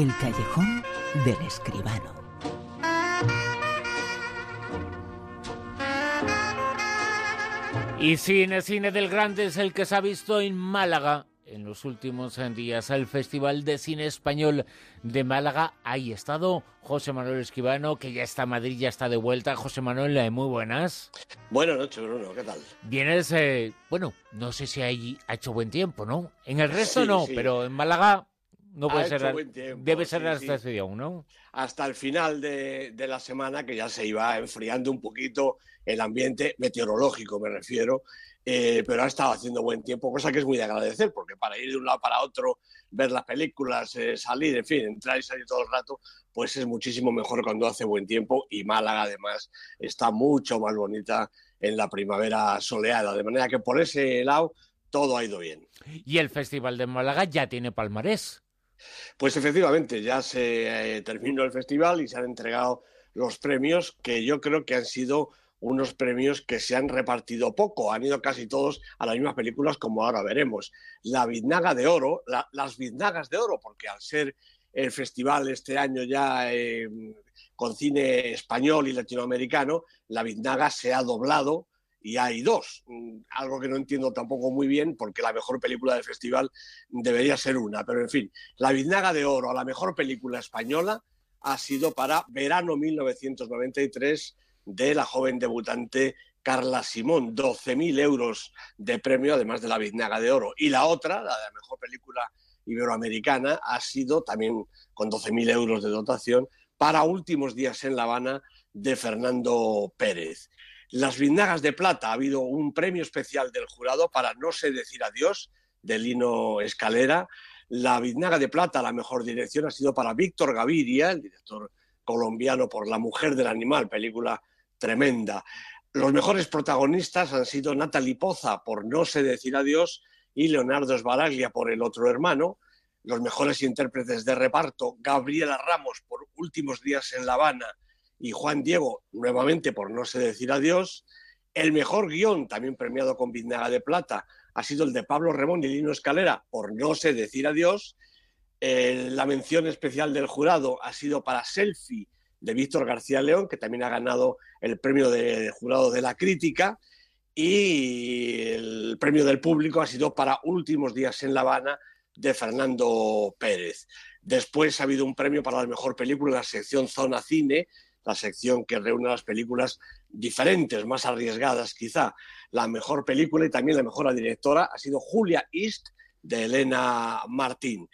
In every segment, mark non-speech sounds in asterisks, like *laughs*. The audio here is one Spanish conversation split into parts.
El callejón del escribano. Y cine, cine del grande es el que se ha visto en Málaga en los últimos días. El Festival de Cine Español de Málaga. Ahí ha estado José Manuel Escribano, que ya está en Madrid, ya está de vuelta. José Manuel, eh, muy buenas. Buenas noches, Bruno, ¿qué tal? Vienes, eh, bueno, no sé si ahí ha hecho buen tiempo, ¿no? En el resto no, pero en Málaga no puede ser. debe ser hasta ese día, ¿no? Hasta el final de, de, la semana, que ya se iba enfriando un poquito el ambiente meteorológico, me refiero. Eh, pero ha estado haciendo buen tiempo, cosa que es muy de agradecer, porque para ir de un lado para otro, ver las películas, eh, salir, en fin, entrar y salir todo el rato, pues es muchísimo mejor cuando hace buen tiempo y Málaga además está mucho más bonita en la primavera soleada, de manera que por ese lado todo ha ido bien. Y el Festival de Málaga ya tiene palmarés. Pues efectivamente, ya se eh, terminó el festival y se han entregado los premios que yo creo que han sido unos premios que se han repartido poco, han ido casi todos a las mismas películas como ahora veremos. La Biznaga de Oro, las Biznagas de Oro, porque al ser el festival este año ya eh, con cine español y latinoamericano, la Biznaga se ha doblado y hay dos, algo que no entiendo tampoco muy bien porque la mejor película del festival debería ser una, pero en fin, la Biznaga de Oro la mejor película española ha sido para verano 1993 de la joven debutante Carla Simón, 12.000 euros de premio, además de la Biznaga de Oro. Y la otra, la de la mejor película iberoamericana, ha sido también con 12.000 euros de dotación para Últimos Días en La Habana de Fernando Pérez. Las Biznagas de Plata ha habido un premio especial del jurado para No sé decir adiós, de Lino Escalera. La Biznaga de Plata, la mejor dirección, ha sido para Víctor Gaviria, el director colombiano por La mujer del animal, película tremenda. Los mejores protagonistas han sido Natalie Poza por No sé decir adiós y Leonardo Sbaraglia por El otro hermano. Los mejores intérpretes de reparto, Gabriela Ramos por Últimos días en La Habana y Juan Diego nuevamente por No sé decir adiós. El mejor guion, también premiado con Biznaga de Plata, ha sido el de Pablo Remón y Lino Escalera por No sé decir adiós. Eh, la mención especial del jurado ha sido para Selfie de Víctor García León, que también ha ganado el premio de jurado de la crítica, y el premio del público ha sido para Últimos días en La Habana de Fernando Pérez. Después ha habido un premio para la mejor película en la sección Zona Cine, la sección que reúne las películas diferentes, más arriesgadas quizá. La mejor película y también la mejor directora ha sido Julia East de Elena Martín.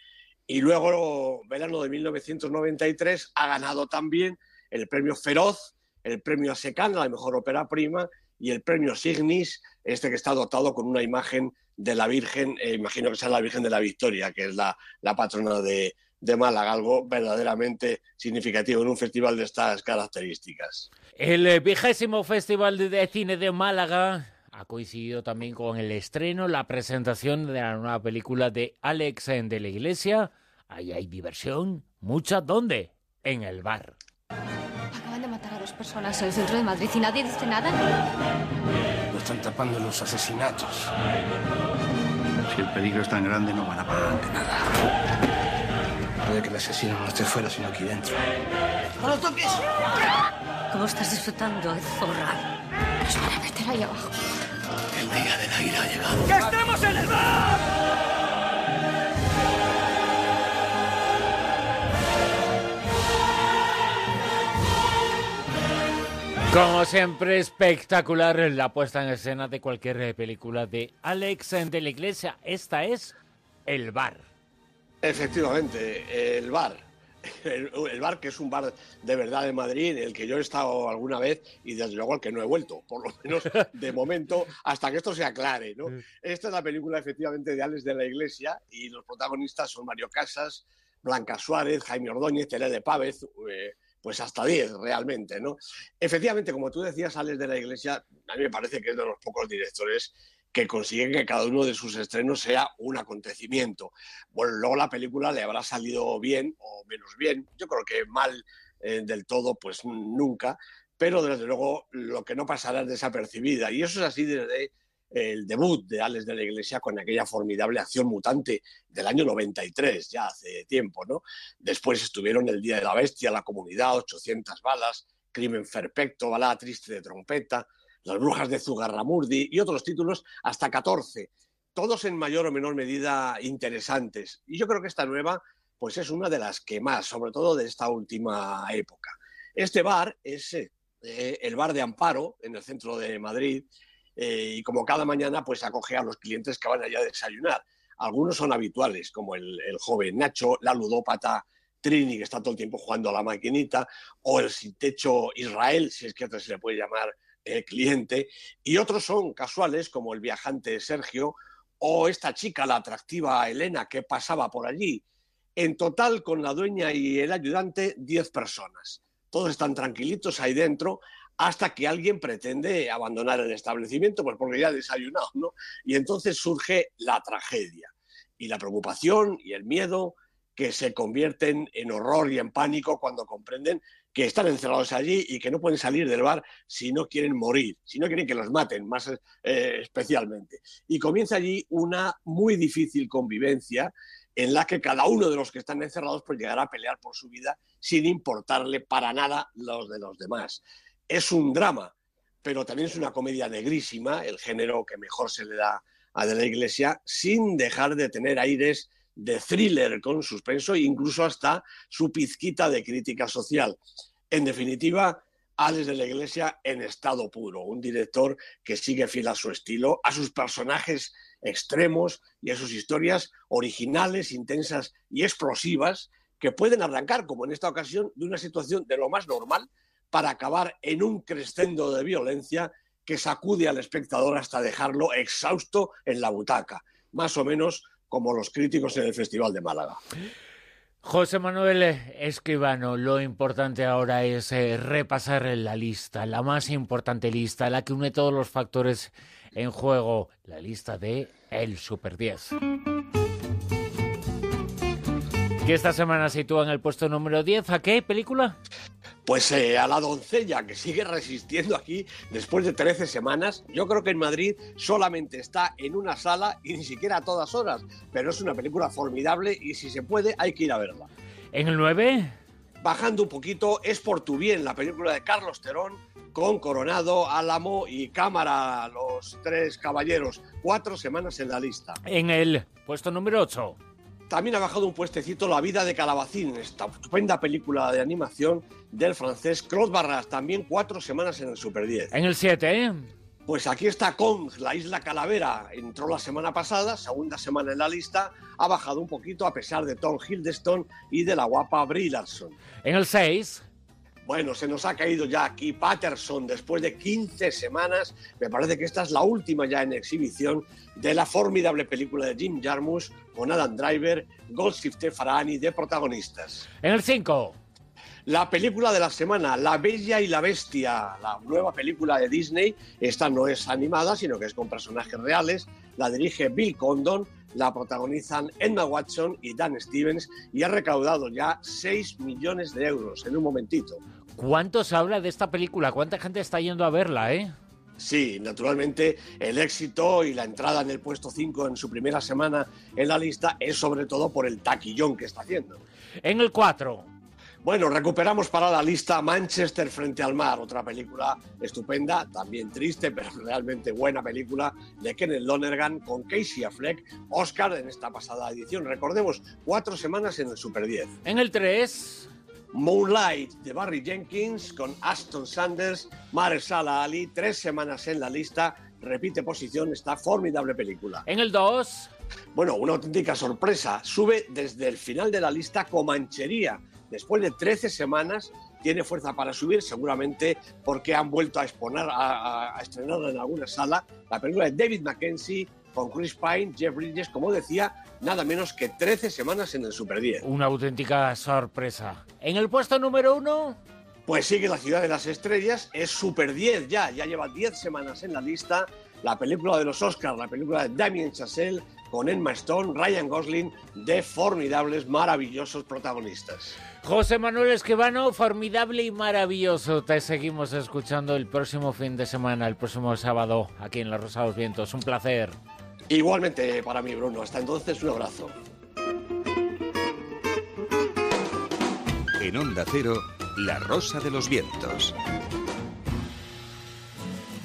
Y luego, verano de 1993, ha ganado también el premio Feroz, el premio Asecan, la mejor ópera prima, y el premio Signis, este que está dotado con una imagen de la Virgen, eh, imagino que sea la Virgen de la Victoria, que es la, patrona de, de Málaga, algo verdaderamente significativo en un festival de estas características. El vigésimo Festival de Cine de Málaga ha coincidido también con el estreno, la presentación de la nueva película de Alex de la Iglesia. Ahí hay diversión, mucha. ¿Dónde? En el bar. Acaban de matar a dos personas en el centro de Madrid y nadie dice nada. Lo están tapando los asesinatos. Si el peligro es tan grande, no van a parar ante nada. Puede que el asesino no esté fuera, sino aquí dentro. ¡No lo toques! ¿Cómo estás disfrutando, zorra? Nos van a meter ahí abajo. El día de la ira ha llegado. ¡Que estemos en el bar! Como siempre, espectacular la puesta en escena de cualquier película de Alex de la Iglesia. Esta es El Bar. Efectivamente, El Bar el, bar, que es un bar de verdad de Madrid, en el que yo he estado alguna vez y desde luego al que no he vuelto, por lo menos *laughs* de momento, hasta que esto se aclare. ¿no? Esta es la película efectivamente de Alex de la Iglesia y los protagonistas son Mario Casas, Blanca Suárez, Jaime Ordóñez, Tere de Pávez, eh, pues hasta 10 realmente. ¿no? Efectivamente, como tú decías, Alex de la Iglesia, a mí me parece que es de los pocos directores que consiguen que cada uno de sus estrenos sea un acontecimiento. Bueno, luego la película le habrá salido bien o menos bien, yo creo que mal eh, del todo, pues nunca, pero desde luego lo que no pasará es desapercibida. Y eso es así desde el debut de Alex de la Iglesia con aquella formidable acción mutante del año 93, ya hace tiempo, ¿no? Después estuvieron El Día de la Bestia, La Comunidad, 800 balas, Crimen Perfecto, Balada Triste de Trompeta, Las Brujas de Zugarramurdi y otros títulos hasta 14, todos en mayor o menor medida interesantes. Y yo creo que esta nueva pues es una de las que más, sobre todo de esta última época. Este bar es eh, el bar de Amparo, en el centro de Madrid, eh, y como cada mañana, pues acoge a los clientes que van allá a desayunar. Algunos son habituales, como el, joven Nacho, la ludópata Trini, que está todo el tiempo jugando a la maquinita, o el sin techo Israel, si es que se le puede llamar el cliente, y otros son casuales, como el viajante Sergio, o esta chica, la atractiva Elena, que pasaba por allí. En total, con la dueña y el ayudante, 10 personas. Todos están tranquilitos ahí dentro, hasta que alguien pretende abandonar el establecimiento, pues porque ya ha desayunado, ¿no? Y entonces surge la tragedia y la preocupación y el miedo que se convierten en horror y en pánico cuando comprenden que están encerrados allí y que no pueden salir del bar si no quieren morir, si no quieren que los maten, más eh, especialmente. Y comienza allí una muy difícil convivencia en la que cada uno de los que están encerrados pues llegará a pelear por su vida sin importarle para nada los de los demás es un drama, pero también es una comedia negrísima, el género que mejor se le da a la Iglesia, sin dejar de tener aires de thriller con suspenso e incluso hasta su pizquita de crítica social. En definitiva, Alex de la Iglesia en estado puro, un director que sigue fiel a su estilo, a sus personajes extremos y a sus historias originales, intensas y explosivas que pueden arrancar, como en esta ocasión, de una situación de lo más normal, para acabar en un crescendo de violencia que sacude al espectador hasta dejarlo exhausto en la butaca, más o menos como los críticos en el Festival de Málaga. José Manuel Escribano, lo importante ahora es eh, repasar la lista, la más importante lista, la que une todos los factores en juego, la lista de El Super 10. Que esta semana sitúa en el puesto número 10. ¿A qué película? Pues eh, a la doncella que sigue resistiendo aquí después de 13 semanas. Yo creo que en Madrid solamente está en una sala y ni siquiera a todas horas, pero es una película formidable y si se puede hay que ir a verla. ¿En el 9? Bajando un poquito, es por tu bien, la película de Carlos Terón con Coronado, Álamo y Cámara, los tres caballeros. Cuatro semanas en la lista. En el puesto número 8. También ha bajado un puestecito La vida de Calabacín, esta estupenda película de animación del francés Claude Barras, también cuatro semanas en el Super 10. En el 7, ¿eh? Pues aquí está Kong, la isla Calavera. Entró la semana pasada, segunda semana en la lista, ha bajado un poquito a pesar de Tom Hiddleston y de la guapa Brie Larson. En el 6, bueno, se nos ha caído ya aquí Patterson después de 15 semanas. Me parece que esta es la última ya en exhibición de la formidable película de Jim Jarmusch con Adam Driver, Goldshift Farahani de protagonistas. En el 5. La película de la semana, La Bella y la Bestia, la nueva película de Disney. Esta no es animada, sino que es con personajes reales. La dirige Bill Condon la protagonizan Emma Watson y Dan Stevens y ha recaudado ya 6 millones de euros en un momentito. ¿Cuánto se habla de esta película? ¿Cuánta gente está yendo a verla, eh? Sí, naturalmente el éxito y la entrada en el puesto 5 en su primera semana en la lista es sobre todo por el taquillón que está haciendo. En el 4. Bueno, recuperamos para la lista Manchester frente al mar, otra película estupenda, también triste, pero realmente buena película de Kenneth Lonergan con Casey Affleck, Oscar en esta pasada edición. Recordemos, cuatro semanas en el Super 10. En el 3... Moonlight de Barry Jenkins con Aston Sanders, Marsala Ali, tres semanas en la lista, repite posición esta formidable película. En el 2... Bueno, una auténtica sorpresa, sube desde el final de la lista Comanchería, después de 13 semanas tiene fuerza para subir, seguramente porque han vuelto a exponer, a, estrenar en alguna sala la película de David Mackenzie con Chris Pine, Jeff Bridges, como decía, nada menos que 13 semanas en el Super 10. Una auténtica sorpresa. En el puesto número uno... Pues sigue La Ciudad de las Estrellas, es Super 10 ya, ya lleva 10 semanas en la lista, la película de los Oscars, la película de Damien Chazelle, con Emma Stone, Ryan Gosling, de formidables, maravillosos protagonistas. José Manuel Esquivano, formidable y maravilloso. Te seguimos escuchando el próximo fin de semana, el próximo sábado, aquí en La Rosa de los Vientos. Un placer. Igualmente para mí, Bruno. Hasta entonces, un abrazo. En Onda Cero, La Rosa de los Vientos.